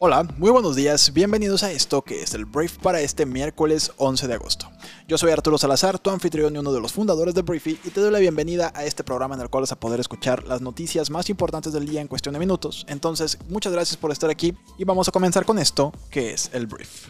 Hola, muy buenos días, bienvenidos a esto que es el Brief para este miércoles 11 de agosto. Yo soy Arturo Salazar, tu anfitrión y uno de los fundadores de Briefy, y te doy la bienvenida a este programa en el cual vas a poder escuchar las noticias más importantes del día en cuestión de minutos. Entonces, muchas gracias por estar aquí y vamos a comenzar con esto que es el Brief.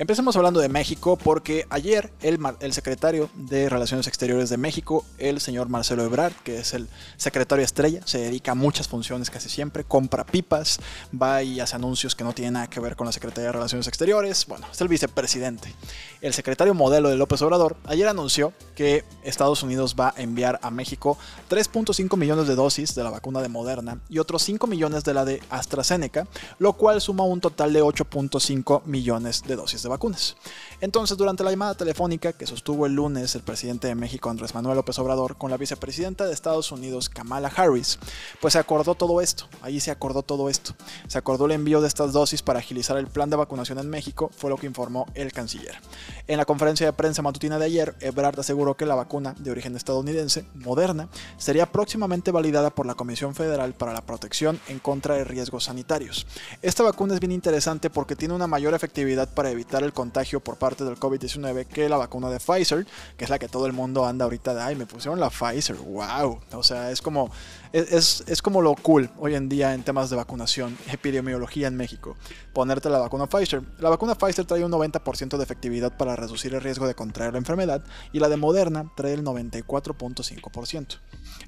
Empecemos hablando de México porque ayer el, el, secretario de Relaciones Exteriores de México, el señor Marcelo Ebrard, que es el secretario estrella, se dedica a muchas funciones casi siempre, compra pipas, va y hace anuncios que no tienen nada que ver con la Secretaría de Relaciones Exteriores, bueno, es el vicepresidente. El secretario modelo de López Obrador ayer anunció que Estados Unidos va a enviar a México 3.5 millones de dosis de la vacuna de Moderna y otros 5 millones de la de AstraZeneca, lo cual suma un total de 8.5 millones de dosis vacunas. Entonces, durante la llamada telefónica que sostuvo el lunes el presidente de México, Andrés Manuel López Obrador, con la vicepresidenta de Estados Unidos, Kamala Harris, pues se acordó todo esto. Allí se acordó todo esto. Se acordó el envío de estas dosis para agilizar el plan de vacunación en México, fue lo que informó el canciller. En la conferencia de prensa matutina de ayer, Ebrard aseguró que la vacuna de origen estadounidense, Moderna, sería próximamente validada por la Comisión Federal para la Protección en contra de riesgos sanitarios. Esta vacuna es bien interesante porque tiene una mayor efectividad para evitar el contagio por parte del COVID-19 que la vacuna de Pfizer, que es la que todo el mundo anda ahorita de, ay, me pusieron la Pfizer, wow. O sea, es como, es, es, como lo cool hoy en día en temas de vacunación, epidemiología en México, ponerte la vacuna Pfizer. La vacuna Pfizer trae un 90% de efectividad para reducir el riesgo de contraer la enfermedad y la de Moderna trae el 94.5%.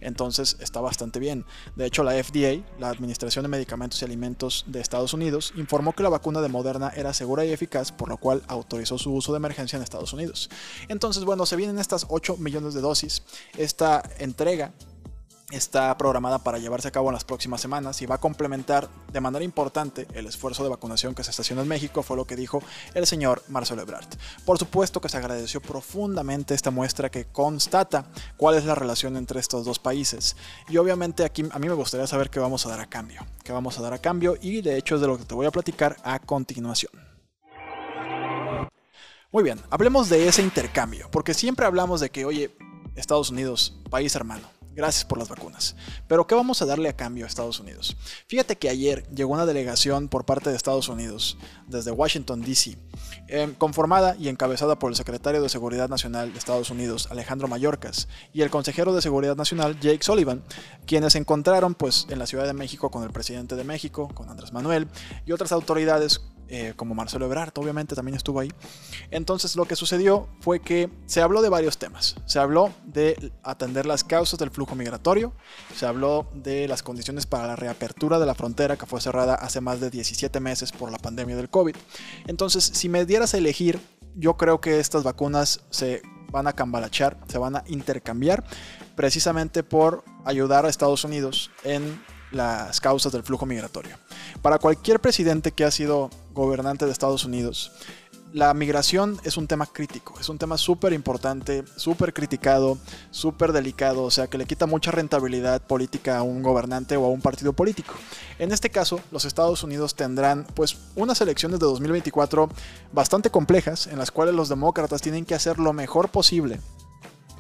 Entonces está bastante bien. De hecho, la FDA, la Administración de Medicamentos y Alimentos de Estados Unidos, informó que la vacuna de Moderna era segura y eficaz, por lo cual autorizó su uso de emergencia en Estados Unidos. Entonces, bueno, se vienen estas 8 millones de dosis. Esta entrega está programada para llevarse a cabo en las próximas semanas y va a complementar de manera importante el esfuerzo de vacunación que se está haciendo en México, fue lo que dijo el señor Marcelo Ebrard. Por supuesto que se agradeció profundamente esta muestra que constata cuál es la relación entre estos dos países. Y obviamente aquí a mí me gustaría saber qué vamos a dar a cambio, qué vamos a dar a cambio y de hecho es de lo que te voy a platicar a continuación. Muy bien, hablemos de ese intercambio, porque siempre hablamos de que, oye, Estados Unidos, país hermano, Gracias por las vacunas. Pero ¿qué vamos a darle a cambio a Estados Unidos? Fíjate que ayer llegó una delegación por parte de Estados Unidos, desde Washington, D.C., eh, conformada y encabezada por el secretario de Seguridad Nacional de Estados Unidos, Alejandro Mayorkas, y el consejero de Seguridad Nacional, Jake Sullivan, quienes se encontraron pues, en la Ciudad de México con el presidente de México, con Andrés Manuel, y otras autoridades eh, como Marcelo Ebrard, obviamente también estuvo ahí. Entonces lo que sucedió fue que se habló de varios temas. Se habló de atender las causas del flujo migratorio, se habló de las condiciones para la reapertura de la frontera que fue cerrada hace más de 17 meses por la pandemia del COVID. Entonces, si me dieras a elegir, yo creo que estas vacunas se van a cambalachar, se van a intercambiar precisamente por ayudar a Estados Unidos en las causas del flujo migratorio. Para cualquier presidente que ha sido gobernante de Estados Unidos, la migración es un tema crítico, es un tema súper importante, súper criticado, súper delicado, o sea que le quita mucha rentabilidad política a un gobernante o a un partido político. En este caso, los Estados Unidos tendrán pues unas elecciones de 2024 bastante complejas en las cuales los demócratas tienen que hacer lo mejor posible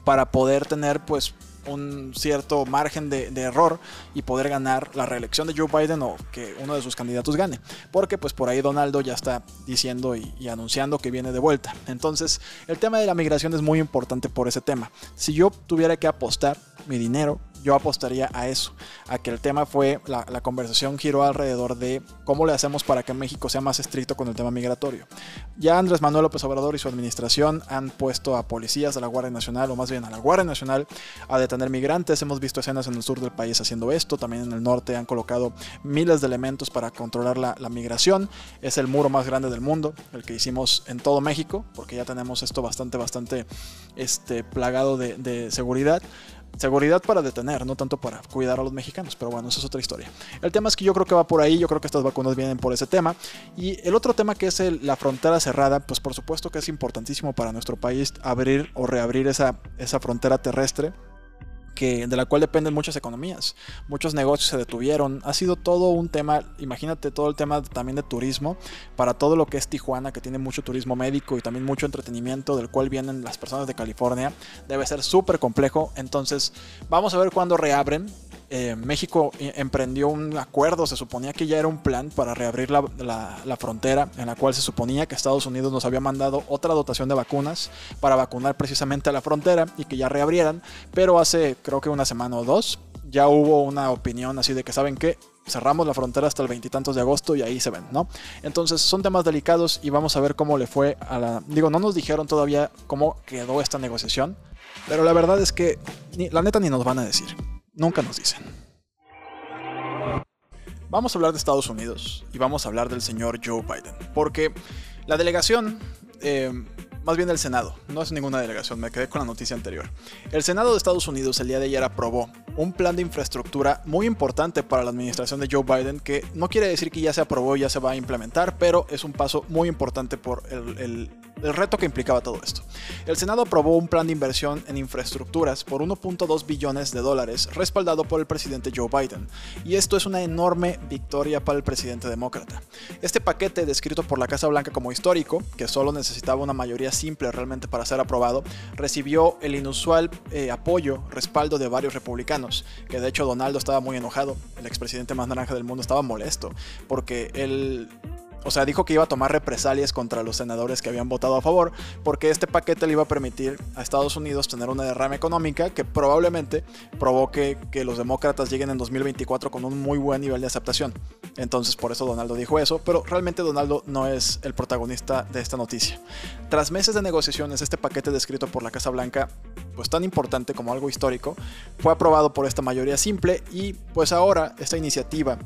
para poder tener pues un cierto margen de, error y poder ganar la reelección de Joe Biden o que uno de sus candidatos gane. Porque pues por ahí Donaldo ya está diciendo y, y, anunciando que viene de vuelta. Entonces el tema de la migración es muy importante por ese tema. Si yo tuviera que apostar mi dinero yo apostaría a eso, a que el tema fue, la, conversación giró alrededor de cómo le hacemos para que México sea más estricto con el tema migratorio. Ya Andrés Manuel López Obrador y su administración han puesto a policías de la Guardia Nacional, o más bien a la Guardia Nacional, a detener migrantes. Hemos visto escenas en el sur del país haciendo esto, también en el norte han colocado miles de elementos para controlar la, migración. Es el muro más grande del mundo, el que hicimos en todo México, porque ya tenemos esto bastante, bastante este, plagado de, de seguridad. Seguridad para detener, no tanto para cuidar a los mexicanos, pero bueno, eso es otra historia. El tema es que yo creo que va por ahí, yo creo que estas vacunas vienen por ese tema. Y el otro tema que es la frontera cerrada, pues por supuesto que es importantísimo para nuestro país abrir o reabrir esa, esa frontera terrestre de la cual dependen muchas economías. Muchos negocios se detuvieron. Ha sido todo un tema, imagínate todo el tema también de turismo, para todo lo que es Tijuana, que tiene mucho turismo médico y también mucho entretenimiento, del cual vienen las personas de California. Debe ser súper complejo. Entonces, vamos a ver cuándo reabren. Eh, México emprendió un acuerdo, se suponía que ya era un plan para reabrir la, la, frontera, en la cual se suponía que Estados Unidos nos había mandado otra dotación de vacunas para vacunar precisamente a la frontera y que ya reabrieran, pero hace creo que una semana o dos ya hubo una opinión así de que saben que cerramos la frontera hasta el veintitantos de agosto y ahí se ven, ¿no? Entonces son temas delicados y vamos a ver cómo le fue a la... Digo, no nos dijeron todavía cómo quedó esta negociación, pero la verdad es que ni, la neta ni nos van a decir. Nunca nos dicen. Vamos a hablar de Estados Unidos y vamos a hablar del señor Joe Biden. Porque la delegación, eh, más bien el Senado, no es ninguna delegación, me quedé con la noticia anterior. El Senado de Estados Unidos el día de ayer aprobó un plan de infraestructura muy importante para la administración de Joe Biden que no quiere decir que ya se aprobó y ya se va a implementar, pero es un paso muy importante por el el reto que implicaba todo esto. El Senado aprobó un plan de inversión en infraestructuras por 1.2 billones de dólares, respaldado por el presidente Joe Biden, y esto es una enorme victoria para el presidente demócrata. Este paquete, descrito por la Casa Blanca como histórico, que solo necesitaba una mayoría simple realmente para ser aprobado, recibió el inusual eh, apoyo, respaldo de varios republicanos, que de hecho Donaldo estaba muy enojado, el expresidente más naranja del mundo estaba molesto, porque él o sea, dijo que iba a tomar represalias contra los senadores que habían votado a favor, porque este paquete le iba a permitir a Estados Unidos tener una derrama económica que probablemente provoque que los demócratas lleguen en 2024 con un muy buen nivel de aceptación. Entonces, por eso Donaldo dijo eso, pero realmente Donaldo no es el protagonista de esta noticia. Tras meses de negociaciones, este paquete descrito por la Casa Blanca, pues tan importante como algo histórico, fue aprobado por esta mayoría simple y pues ahora esta iniciativa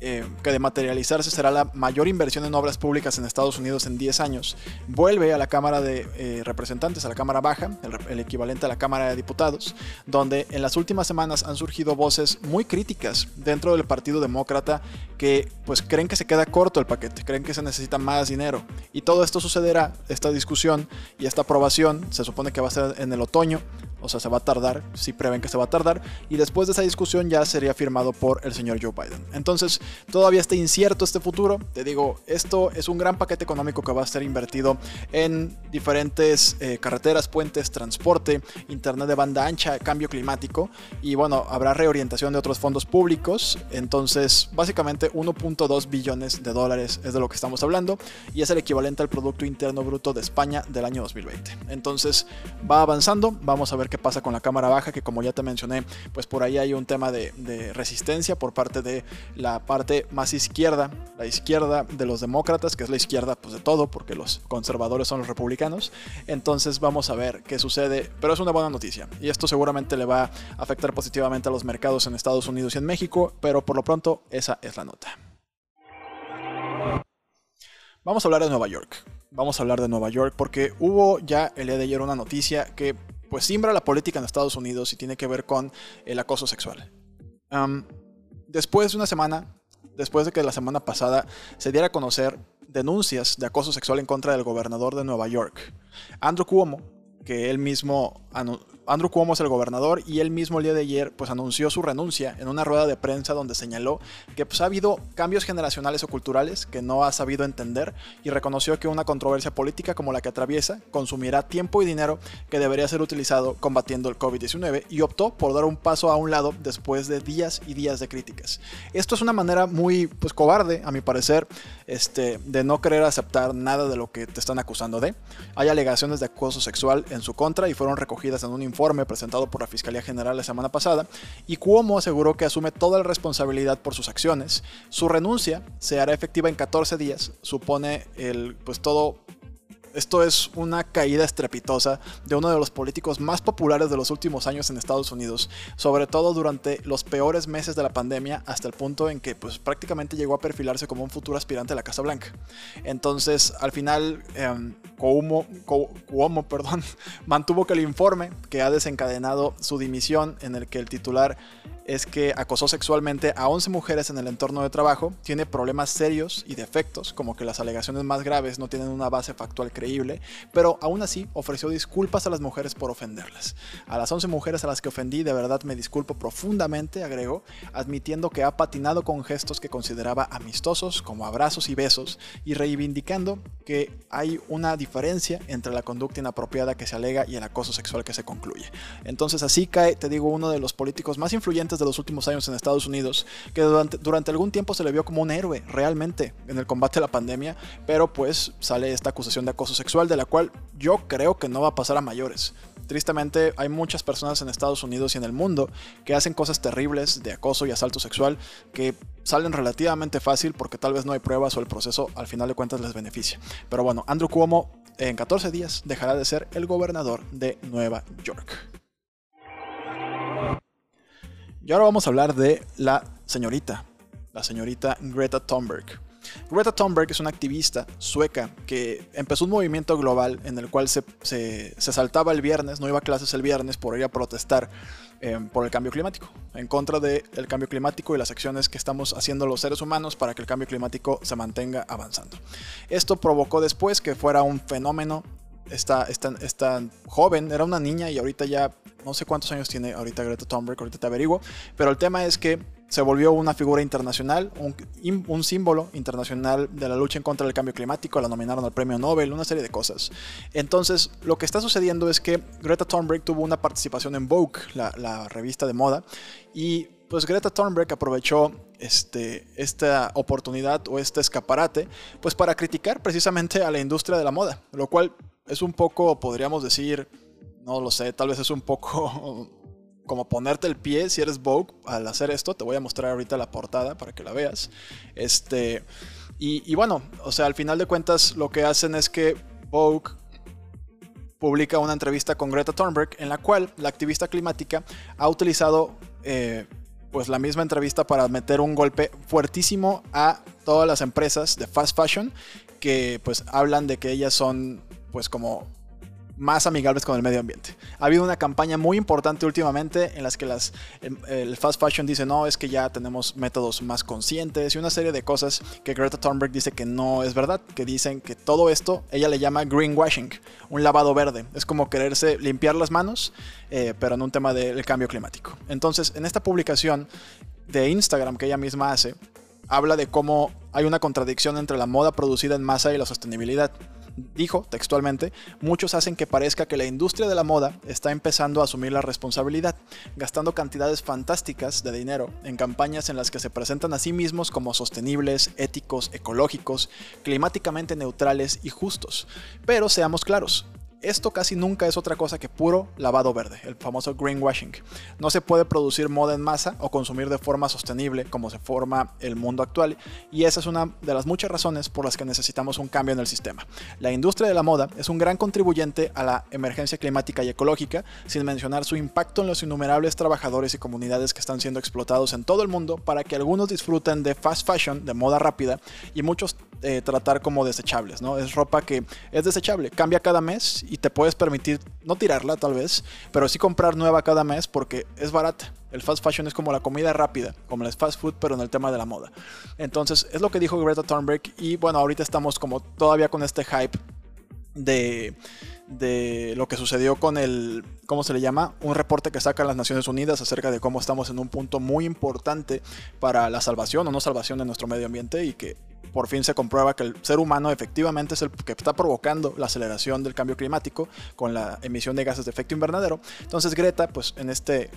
eh, que de materializarse será la mayor inversión en obras públicas en Estados Unidos en 10 años, vuelve a la Cámara de eh, Representantes, a la Cámara Baja, el, equivalente a la Cámara de Diputados, donde en las últimas semanas han surgido voces muy críticas dentro del Partido Demócrata que pues creen que se queda corto el paquete, creen que se necesita más dinero. Y todo esto sucederá, esta discusión y esta aprobación se supone que va a ser en el otoño o sea, se va a tardar, si prevén que se va a tardar, y después de esa discusión ya sería firmado por el señor Joe Biden. Entonces, todavía está incierto este futuro. Te digo, esto es un gran paquete económico que va a ser invertido en diferentes eh, carreteras, puentes, transporte, internet de banda ancha, cambio climático, y bueno, habrá reorientación de otros fondos públicos. Entonces, básicamente 1.2 billones de dólares es de lo que estamos hablando, y es el equivalente al Producto Interno Bruto de España del año 2020. Entonces, va avanzando, vamos a ver qué pasa con la cámara baja, que como ya te mencioné, pues por ahí hay un tema de, resistencia por parte de la parte más izquierda, la izquierda de los demócratas, que es la izquierda pues de todo, porque los conservadores son los republicanos. Entonces vamos a ver qué sucede, pero es una buena noticia y esto seguramente le va a afectar positivamente a los mercados en Estados Unidos y en México, pero por lo pronto esa es la nota. Vamos a hablar de Nueva York. Vamos a hablar de Nueva York porque hubo ya el día de ayer una noticia que pues simbra la política en Estados Unidos y tiene que ver con el acoso sexual. después de una semana, después de que la semana pasada se diera a conocer denuncias de acoso sexual en contra del gobernador de Nueva York, Andrew Cuomo, que él mismo Andrew Cuomo es el gobernador y él mismo el día de ayer pues anunció su renuncia en una rueda de prensa donde señaló que pues ha habido cambios generacionales o culturales que no ha sabido entender y reconoció que una controversia política como la que atraviesa consumirá tiempo y dinero que debería ser utilizado combatiendo el COVID-19 y optó por dar un paso a un lado después de días y días de críticas. Esto es una manera muy pues cobarde a mi parecer este, de no querer aceptar nada de lo que te están acusando de. Hay alegaciones de acoso sexual en su contra y fueron recogidas en un informe informe presentado por la Fiscalía General la semana pasada, y Cuomo aseguró que asume toda la responsabilidad por sus acciones. Su renuncia se hará efectiva en 14 días, supone el, pues todo esto es una caída estrepitosa de uno de los políticos más populares de los últimos años en Estados Unidos, sobre todo durante los peores meses de la pandemia, hasta el punto en que pues, prácticamente llegó a perfilarse como un futuro aspirante a la Casa Blanca. Entonces, al final, eh, Cuomo, perdón, mantuvo que el informe que ha desencadenado su dimisión, en el que el titular es que acosó sexualmente a 11 mujeres en el entorno de trabajo, tiene problemas serios y defectos, como que las alegaciones más graves no tienen una base factual creíble, pero aún así ofreció disculpas a las mujeres por ofenderlas. A las 11 mujeres a las que ofendí de verdad me disculpo profundamente, agregó, admitiendo que ha patinado con gestos que consideraba amistosos como abrazos y besos y reivindicando que hay una diferencia entre la conducta inapropiada que se alega y el acoso sexual que se concluye. Entonces así cae, te digo, uno de los políticos más influyentes de los últimos años en Estados Unidos, que durante, durante algún tiempo se le vio como un héroe realmente en el combate a la pandemia, pero pues sale esta acusación de acoso sexual de la cual yo creo que no va a pasar a mayores. Tristemente hay muchas personas en Estados Unidos y en el mundo que hacen cosas terribles de acoso y asalto sexual que salen relativamente fácil porque tal vez no hay pruebas o el proceso al final de cuentas les beneficia. Pero bueno, Andrew Cuomo en 14 días dejará de ser el gobernador de Nueva York. Y ahora vamos a hablar de la señorita, la señorita Greta Thunberg. Greta Thunberg es una activista sueca que empezó un movimiento global en el cual se, saltaba el viernes, no iba a clases el viernes por ir a protestar em, por el cambio climático, en contra del cambio climático y las acciones que estamos haciendo los seres humanos para que el cambio climático se mantenga avanzando. Esto provocó después que fuera un fenómeno. Esta, esta, esta joven era una niña y ahorita ya no sé cuántos años tiene ahorita Greta Thunberg, ahorita te averiguo, pero el tema es que se volvió una figura internacional, un, símbolo internacional de la lucha en contra del cambio climático, la nominaron al premio Nobel, una serie de cosas. Entonces, lo que está sucediendo es que Greta Thunberg tuvo una participación en Vogue, la, revista de moda, y pues Greta Thunberg aprovechó este, esta oportunidad o este escaparate, pues para criticar precisamente a la industria de la moda, lo cual es un poco, podríamos decir, no lo sé, tal vez es un poco como ponerte el pie si eres Vogue al hacer esto. Te voy a mostrar ahorita la portada para que la veas. Este, y, bueno, o sea, al final de cuentas lo que hacen es que Vogue publica una entrevista con Greta Thunberg en la cual la activista climática ha utilizado eh, pues la misma entrevista para meter un golpe fuertísimo a todas las empresas de fast fashion que pues hablan de que ellas son pues como más amigables con el medio ambiente. Ha habido una campaña muy importante últimamente en las que las, el fast fashion dice no, es que ya tenemos métodos más conscientes y una serie de cosas que Greta Thunberg dice que no es verdad, que dicen que todo esto ella le llama greenwashing, un lavado verde. Es como quererse limpiar las manos, eh, pero en un tema del cambio climático. Entonces, en esta publicación de Instagram que ella misma hace, habla de cómo hay una contradicción entre la moda producida en masa y la sostenibilidad dijo textualmente, muchos hacen que parezca que la industria de la moda está empezando a asumir la responsabilidad, gastando cantidades fantásticas de dinero en campañas en las que se presentan a sí mismos como sostenibles, éticos, ecológicos, climáticamente neutrales y justos. Pero seamos claros, esto casi nunca es otra cosa que puro lavado verde, el famoso greenwashing. No se puede producir moda en masa o consumir de forma sostenible como se forma el mundo actual y esa es una de las muchas razones por las que necesitamos un cambio en el sistema. La industria de la moda es un gran contribuyente a la emergencia climática y ecológica, sin mencionar su impacto en los innumerables trabajadores y comunidades que están siendo explotados en todo el mundo para que algunos disfruten de fast fashion, de moda rápida, y muchos eh, tratar como desechables, ¿no? Es ropa que es desechable, cambia cada mes y te puedes permitir no tirarla tal vez, pero sí comprar nueva cada mes porque es barata. El fast fashion es como la comida rápida, como el fast food, pero en el tema de la moda. Entonces, es lo que dijo Greta Thunberg y bueno, ahorita estamos como todavía con este hype de, de lo que sucedió con el, ¿cómo se le llama? Un reporte que sacan las Naciones Unidas acerca de cómo estamos en un punto muy importante para la salvación o no salvación de nuestro medio ambiente y que por fin se comprueba que el ser humano efectivamente es el que está provocando la aceleración del cambio climático con la emisión de gases de efecto invernadero. Entonces Greta, pues en este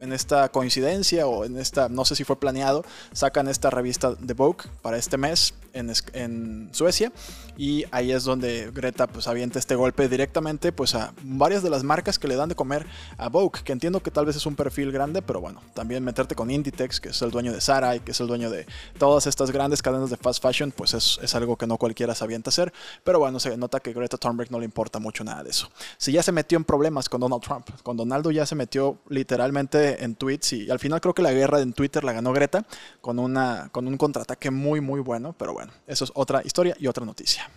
en esta coincidencia o en esta, no sé si fue planeado, sacan esta revista de Vogue para este mes en, Suecia y ahí es donde Greta pues avienta este golpe directamente pues a varias de las marcas que le dan de comer a Vogue, que entiendo que tal vez es un perfil grande, pero bueno, también meterte con Inditex, que es el dueño de Zara y que es el dueño de todas estas grandes cadenas de fast fashion, pues es, es algo que no cualquiera se hacer, pero bueno, se nota que Greta Thunberg no le importa mucho nada de eso. Si ya se metió en problemas con Donald Trump, con Donaldo ya se metió literalmente en tweets y al final creo que la guerra en Twitter la ganó Greta con, una, con un contraataque muy muy bueno, pero bueno, eso es otra historia y otra noticia.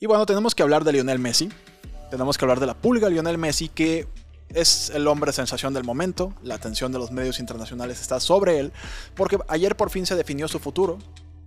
Y bueno, tenemos que hablar de Lionel Messi. Tenemos que hablar de la pulga Lionel Messi, que es el hombre sensación del momento. La atención de los medios internacionales está sobre él, porque ayer por fin se definió su futuro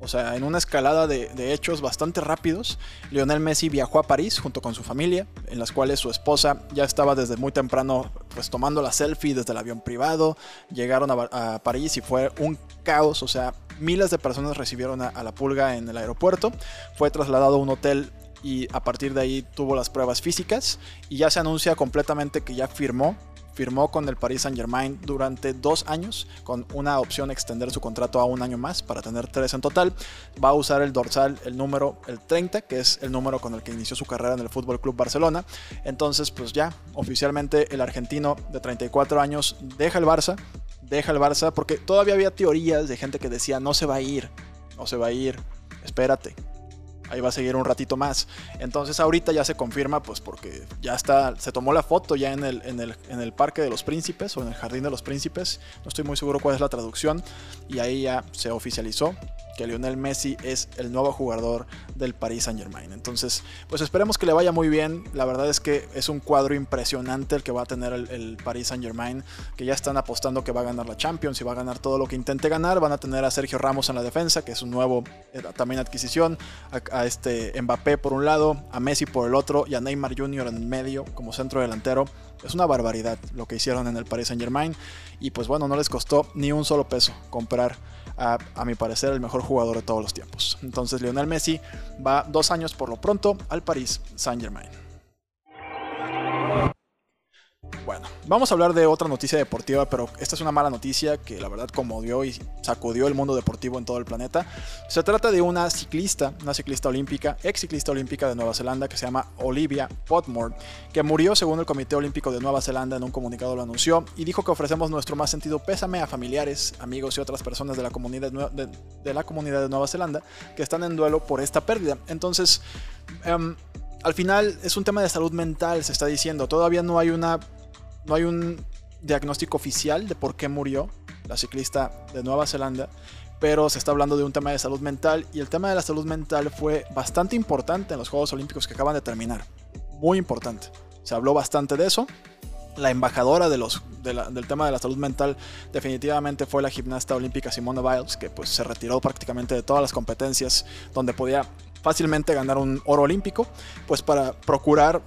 O sea, en una escalada de, hechos bastante rápidos, Lionel Messi viajó a París junto con su familia, en las cuales su esposa ya estaba desde muy temprano pues tomando la selfie desde el avión privado, llegaron a, París y fue un caos, o sea, miles de personas recibieron a, la pulga en el aeropuerto, fue trasladado a un hotel y a partir de ahí tuvo las pruebas físicas y ya se anuncia completamente que ya firmó firmó con el Paris Saint Germain durante dos años, con una opción de extender su contrato a un año más para tener tres en total. Va a usar el dorsal, el número, el 30, que es el número con el que inició su carrera en el Fútbol Club Barcelona. Entonces, pues ya, oficialmente el argentino de 34 años deja el Barça, deja el Barça, porque todavía había teorías de gente que decía no se va a ir, no se va a ir, espérate, ahí va a seguir un ratito más. Entonces ahorita ya se confirma, pues porque ya está, se tomó la foto ya en el, en el, en el Parque de los Príncipes o en el Jardín de los Príncipes, no estoy muy seguro cuál es la traducción, y ahí ya se oficializó que Lionel Messi es el nuevo jugador del Paris Saint Germain. Entonces, pues esperemos que le vaya muy bien. La verdad es que es un cuadro impresionante el que va a tener el, Paris Saint Germain, que ya están apostando que va a ganar la Champions y va a ganar todo lo que intente ganar. Van a tener a Sergio Ramos en la defensa, que es un nuevo eh, también adquisición, a, este Mbappé por un lado, a Messi por el otro y a Neymar Jr. en el medio como centro delantero. Es una barbaridad lo que hicieron en el Paris Saint Germain y pues bueno, no les costó ni un solo peso comprar a, mi parecer, el mejor jugador de todos los tiempos. Entonces, Lionel Messi va dos años por lo pronto al París Saint-Germain. Bueno, vamos a hablar de otra noticia deportiva, pero esta es una mala noticia que la verdad conmovió y sacudió el mundo deportivo en todo el planeta. Se trata de una ciclista, una ciclista olímpica, ex ciclista olímpica de Nueva Zelanda que se llama Olivia Potmore, que murió según el Comité Olímpico de Nueva Zelanda en un comunicado lo anunció y dijo que ofrecemos nuestro más sentido pésame a familiares, amigos y otras personas de la comunidad de, la comunidad de Nueva Zelanda que están en duelo por esta pérdida. Entonces, em, al final es un tema de salud mental, se está diciendo. Todavía no hay una no hay un diagnóstico oficial de por qué murió la ciclista de Nueva Zelanda, pero se está hablando de un tema de salud mental y el tema de la salud mental fue bastante importante en los Juegos Olímpicos que acaban de terminar. Muy importante. Se habló bastante de eso. La embajadora del tema de la salud mental definitivamente fue la gimnasta olímpica Simone Biles, que pues se retiró prácticamente de todas las competencias donde podía fácilmente ganar un oro olímpico, pues para procurar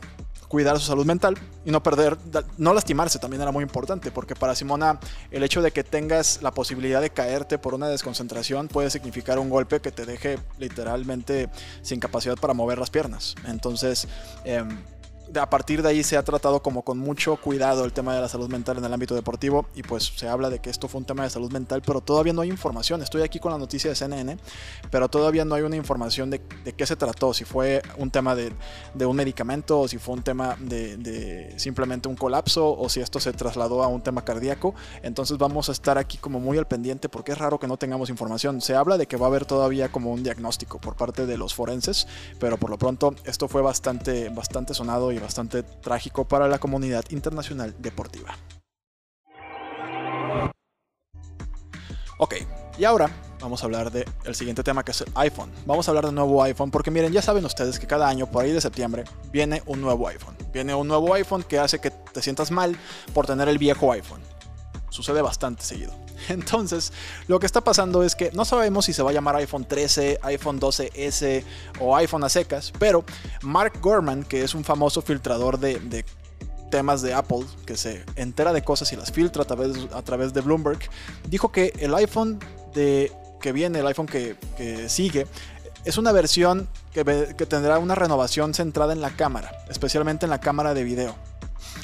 cuidar su salud mental y no perder, no lastimarse también era muy importante, porque para Simona el hecho de que tengas la posibilidad de caerte por una desconcentración puede significar un golpe que te deje literalmente sin capacidad para mover las piernas. Entonces, eh, a partir de ahí se ha tratado como con mucho cuidado el tema de la salud mental en el ámbito deportivo y pues se habla de que esto fue un tema de salud mental, pero todavía no hay información. Estoy aquí con la noticia de CNN, pero todavía no hay una información de, qué se trató, si fue un tema de, un medicamento o si fue un tema de, simplemente un colapso o si esto se trasladó a un tema cardíaco. Entonces vamos a estar aquí como muy al pendiente porque es raro que no tengamos información. Se habla de que va a haber todavía como un diagnóstico por parte de los forenses, pero por lo pronto esto fue bastante, bastante sonado y bastante trágico para la comunidad internacional deportiva. Ok, y ahora vamos a hablar del el siguiente tema que es el iPhone. Vamos a hablar del nuevo iPhone porque miren, ya saben ustedes que cada año, por ahí de septiembre, viene un nuevo iPhone. Viene un nuevo iPhone que hace que te sientas mal por tener el viejo iPhone. Sucede bastante seguido. Entonces, lo que está pasando es que no sabemos si se va a llamar iPhone 13, iPhone 12S o iPhone a secas, pero Mark Gorman, que es un famoso filtrador de, temas de Apple, que se entera de cosas y las filtra a través, de Bloomberg, dijo que el iPhone de, que viene, el iPhone que, sigue, es una versión que tendrá una renovación centrada en la cámara, especialmente en la cámara de video.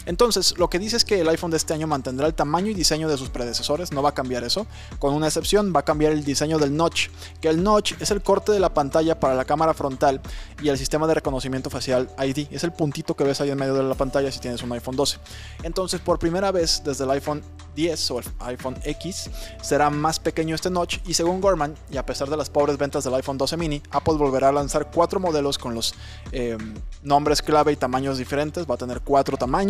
Entonces, lo que dice es que el iPhone de este año mantendrá el tamaño y diseño de sus predecesores, no va a cambiar eso. Con una excepción, va a cambiar el diseño del notch, que el notch es el corte de la pantalla para la cámara frontal y el sistema de reconocimiento facial ID. Es el puntito que ves ahí en medio de la pantalla si tienes un iPhone 12. Entonces, por primera vez desde el iPhone 10 o el iPhone X, será más pequeño este notch y según Gorman, y a pesar de las pobres ventas del iPhone 12 mini, Apple volverá a lanzar cuatro modelos con los eh, nombres clave y tamaños diferentes. Va a tener cuatro tamaños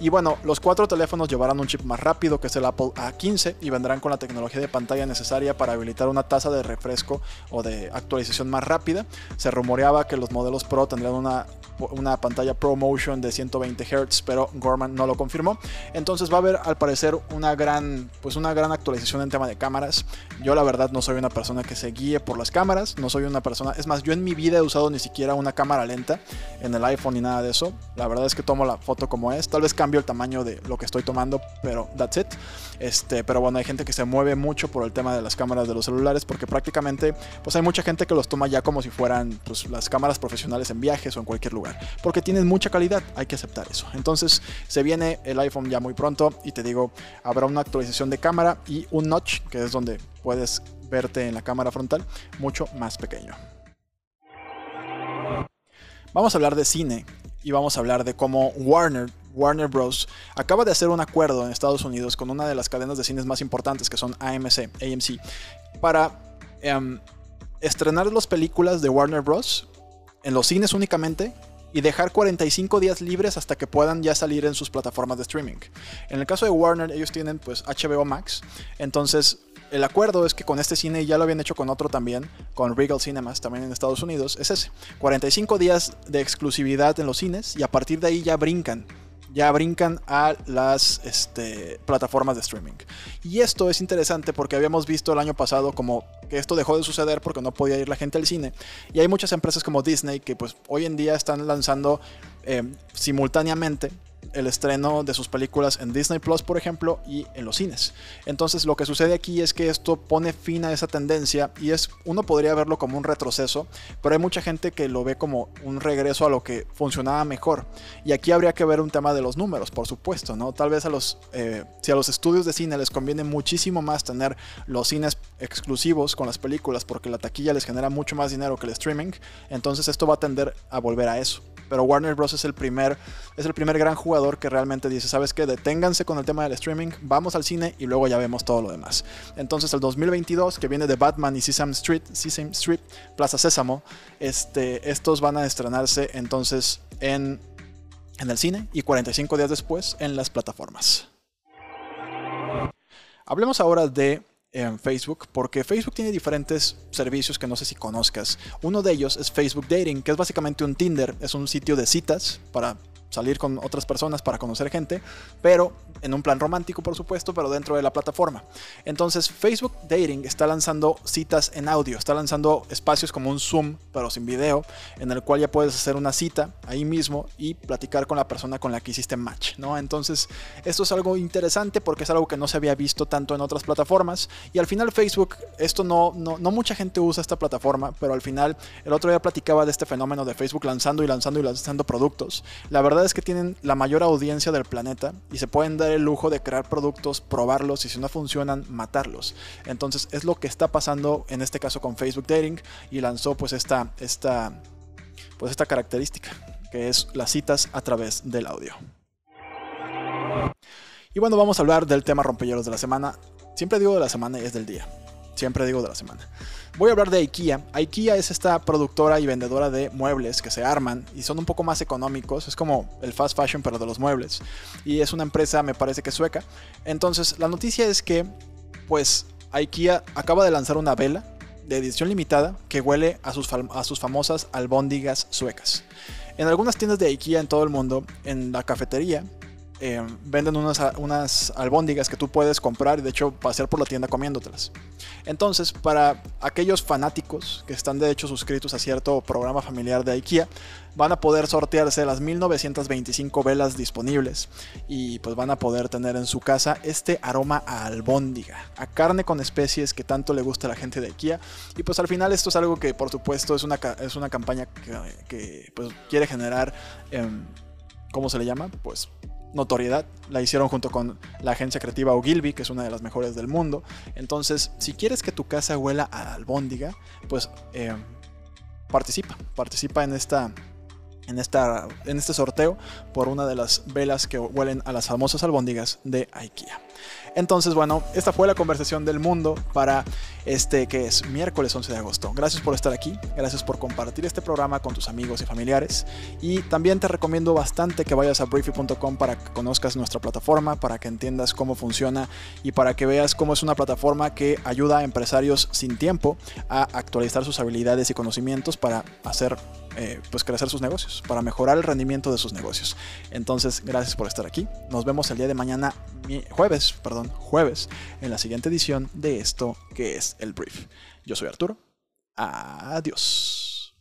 y bueno, los cuatro teléfonos llevarán un chip más rápido que es el Apple A15 y vendrán con la tecnología de pantalla necesaria para habilitar una tasa de refresco o de actualización más rápida. Se rumoreaba que los modelos Pro tendrían una, una pantalla ProMotion de 120 Hz, pero Gorman no lo confirmó. Entonces va a haber al parecer una gran, pues una gran actualización en tema de cámaras. Yo la verdad no soy una persona que se guíe por las cámaras, no soy una persona, es más, yo en mi vida he usado ni siquiera una cámara lenta en el iPhone ni nada de eso. La verdad es que tomo la foto como es, tal vez cambio el tamaño de lo que estoy tomando, pero that's it. Este, pero bueno, hay gente que se mueve mucho por el tema de las cámaras de los celulares porque prácticamente pues hay mucha gente que los toma ya como si fueran pues, las cámaras profesionales en viajes o en cualquier lugar, porque tienen mucha calidad, hay que aceptar eso. Entonces, se viene el iPhone ya muy pronto y te digo, habrá una actualización de cámara y un notch, que es donde puedes verte en la cámara frontal, mucho más pequeño. Vamos a hablar de cine y vamos a hablar de cómo Warner Warner Bros. acaba de hacer un acuerdo en Estados Unidos con una de las cadenas de cines más importantes que son AMC, AMC para em, estrenar las películas de Warner Bros. en los cines únicamente y dejar 45 días libres hasta que puedan ya salir en sus plataformas de streaming. En el caso de Warner, ellos tienen pues HBO Max, entonces el acuerdo es que con este cine, ya lo habían hecho con otro también, con Regal Cinemas, también en Estados Unidos, es ese. 45 días de exclusividad en los cines y a partir de ahí ya brincan ya brincan a las este, plataformas de streaming. Y esto es interesante porque habíamos visto el año pasado como que esto dejó de suceder porque no podía ir la gente al cine. Y hay muchas empresas como Disney que pues hoy en día están lanzando eh, simultáneamente el estreno de sus películas en Disney Plus, por ejemplo, y en los cines. Entonces, lo que sucede aquí es que esto pone fin a esa tendencia y es uno podría verlo como un retroceso, pero hay mucha gente que lo ve como un regreso a lo que funcionaba mejor. Y aquí habría que ver un tema de los números, por supuesto, ¿no? Tal vez a los eh, si a los estudios de cine les conviene muchísimo más tener los cines exclusivos con las películas porque la taquilla les genera mucho más dinero que el streaming, entonces esto va a tender a volver a eso pero Warner Bros. es el primer, es el primer gran jugador que realmente dice, ¿sabes qué? Deténganse con el tema del streaming, vamos al cine y luego ya vemos todo lo demás. Entonces el 2022, que viene de Batman y Sesame Street, Sesame Street, Plaza Sésamo, este, estos van a estrenarse entonces en, en el cine y 45 días después en las plataformas. Hablemos ahora de en Facebook, porque Facebook tiene diferentes servicios que no sé si conozcas. Uno de ellos es Facebook Dating, que es básicamente un Tinder, es un sitio de citas para salir con otras personas para conocer gente, pero en un plan romántico por supuesto, pero dentro de la plataforma. Entonces Facebook Dating está lanzando citas en audio, está lanzando espacios como un Zoom, pero sin video, en el cual ya puedes hacer una cita ahí mismo y platicar con la persona con la que hiciste match, ¿no? Entonces esto es algo interesante porque es algo que no se había visto tanto en otras plataformas y al final Facebook, esto no, no, no mucha gente usa esta plataforma, pero al final el otro día platicaba de este fenómeno de Facebook lanzando y lanzando y lanzando productos. La verdad es que tienen la mayor audiencia del planeta y se pueden dar el lujo de crear productos, probarlos y si no funcionan, matarlos. Entonces es lo que está pasando en este caso con Facebook Dating y lanzó pues esta, esta, pues esta característica que es las citas a través del audio. Y bueno, vamos a hablar del tema rompelleros de la semana. Siempre digo de la semana y es del día. Siempre digo de la semana. Voy a hablar de IKEA. IKEA es esta productora y vendedora de muebles que se arman y son un poco más económicos. Es como el fast fashion pero de los muebles. Y es una empresa, me parece que sueca. Entonces, la noticia es que, pues, IKEA acaba de lanzar una vela de edición limitada que huele a sus, a sus famosas albóndigas suecas. En algunas tiendas de IKEA en todo el mundo, en la cafetería, eh, venden unas, unas albóndigas que tú puedes comprar y de hecho pasear por la tienda comiéndotelas. Entonces, para aquellos fanáticos que están de hecho suscritos a cierto programa familiar de IKEA, van a poder sortearse las 1925 velas disponibles y pues van a poder tener en su casa este aroma a albóndiga, a carne con especies que tanto le gusta a la gente de IKEA. Y pues al final esto es algo que por supuesto es una, es una campaña que, pues, quiere generar, em, ¿cómo se le llama? Pues notoriedad. La hicieron junto con la agencia creativa Ogilvy, que es una de las mejores del mundo. Entonces, si quieres que tu casa huela a albóndiga, pues eh, participa, participa en esta en, esta, en este sorteo por una de las velas que huelen a las famosas albóndigas de IKEA. Entonces, bueno, esta fue la conversación del mundo para este que es miércoles 11 de agosto. Gracias por estar aquí, gracias por compartir este programa con tus amigos y familiares. Y también te recomiendo bastante que vayas a briefy.com para que conozcas nuestra plataforma, para que entiendas cómo funciona y para que veas cómo es una plataforma que ayuda a empresarios sin tiempo a actualizar sus habilidades y conocimientos para hacer eh, pues crecer sus negocios, para mejorar el rendimiento de sus negocios. Entonces, gracias por estar aquí. Nos vemos el día de mañana perdón, jueves, en la siguiente edición de esto que es el brief. Yo soy Arturo. Adiós.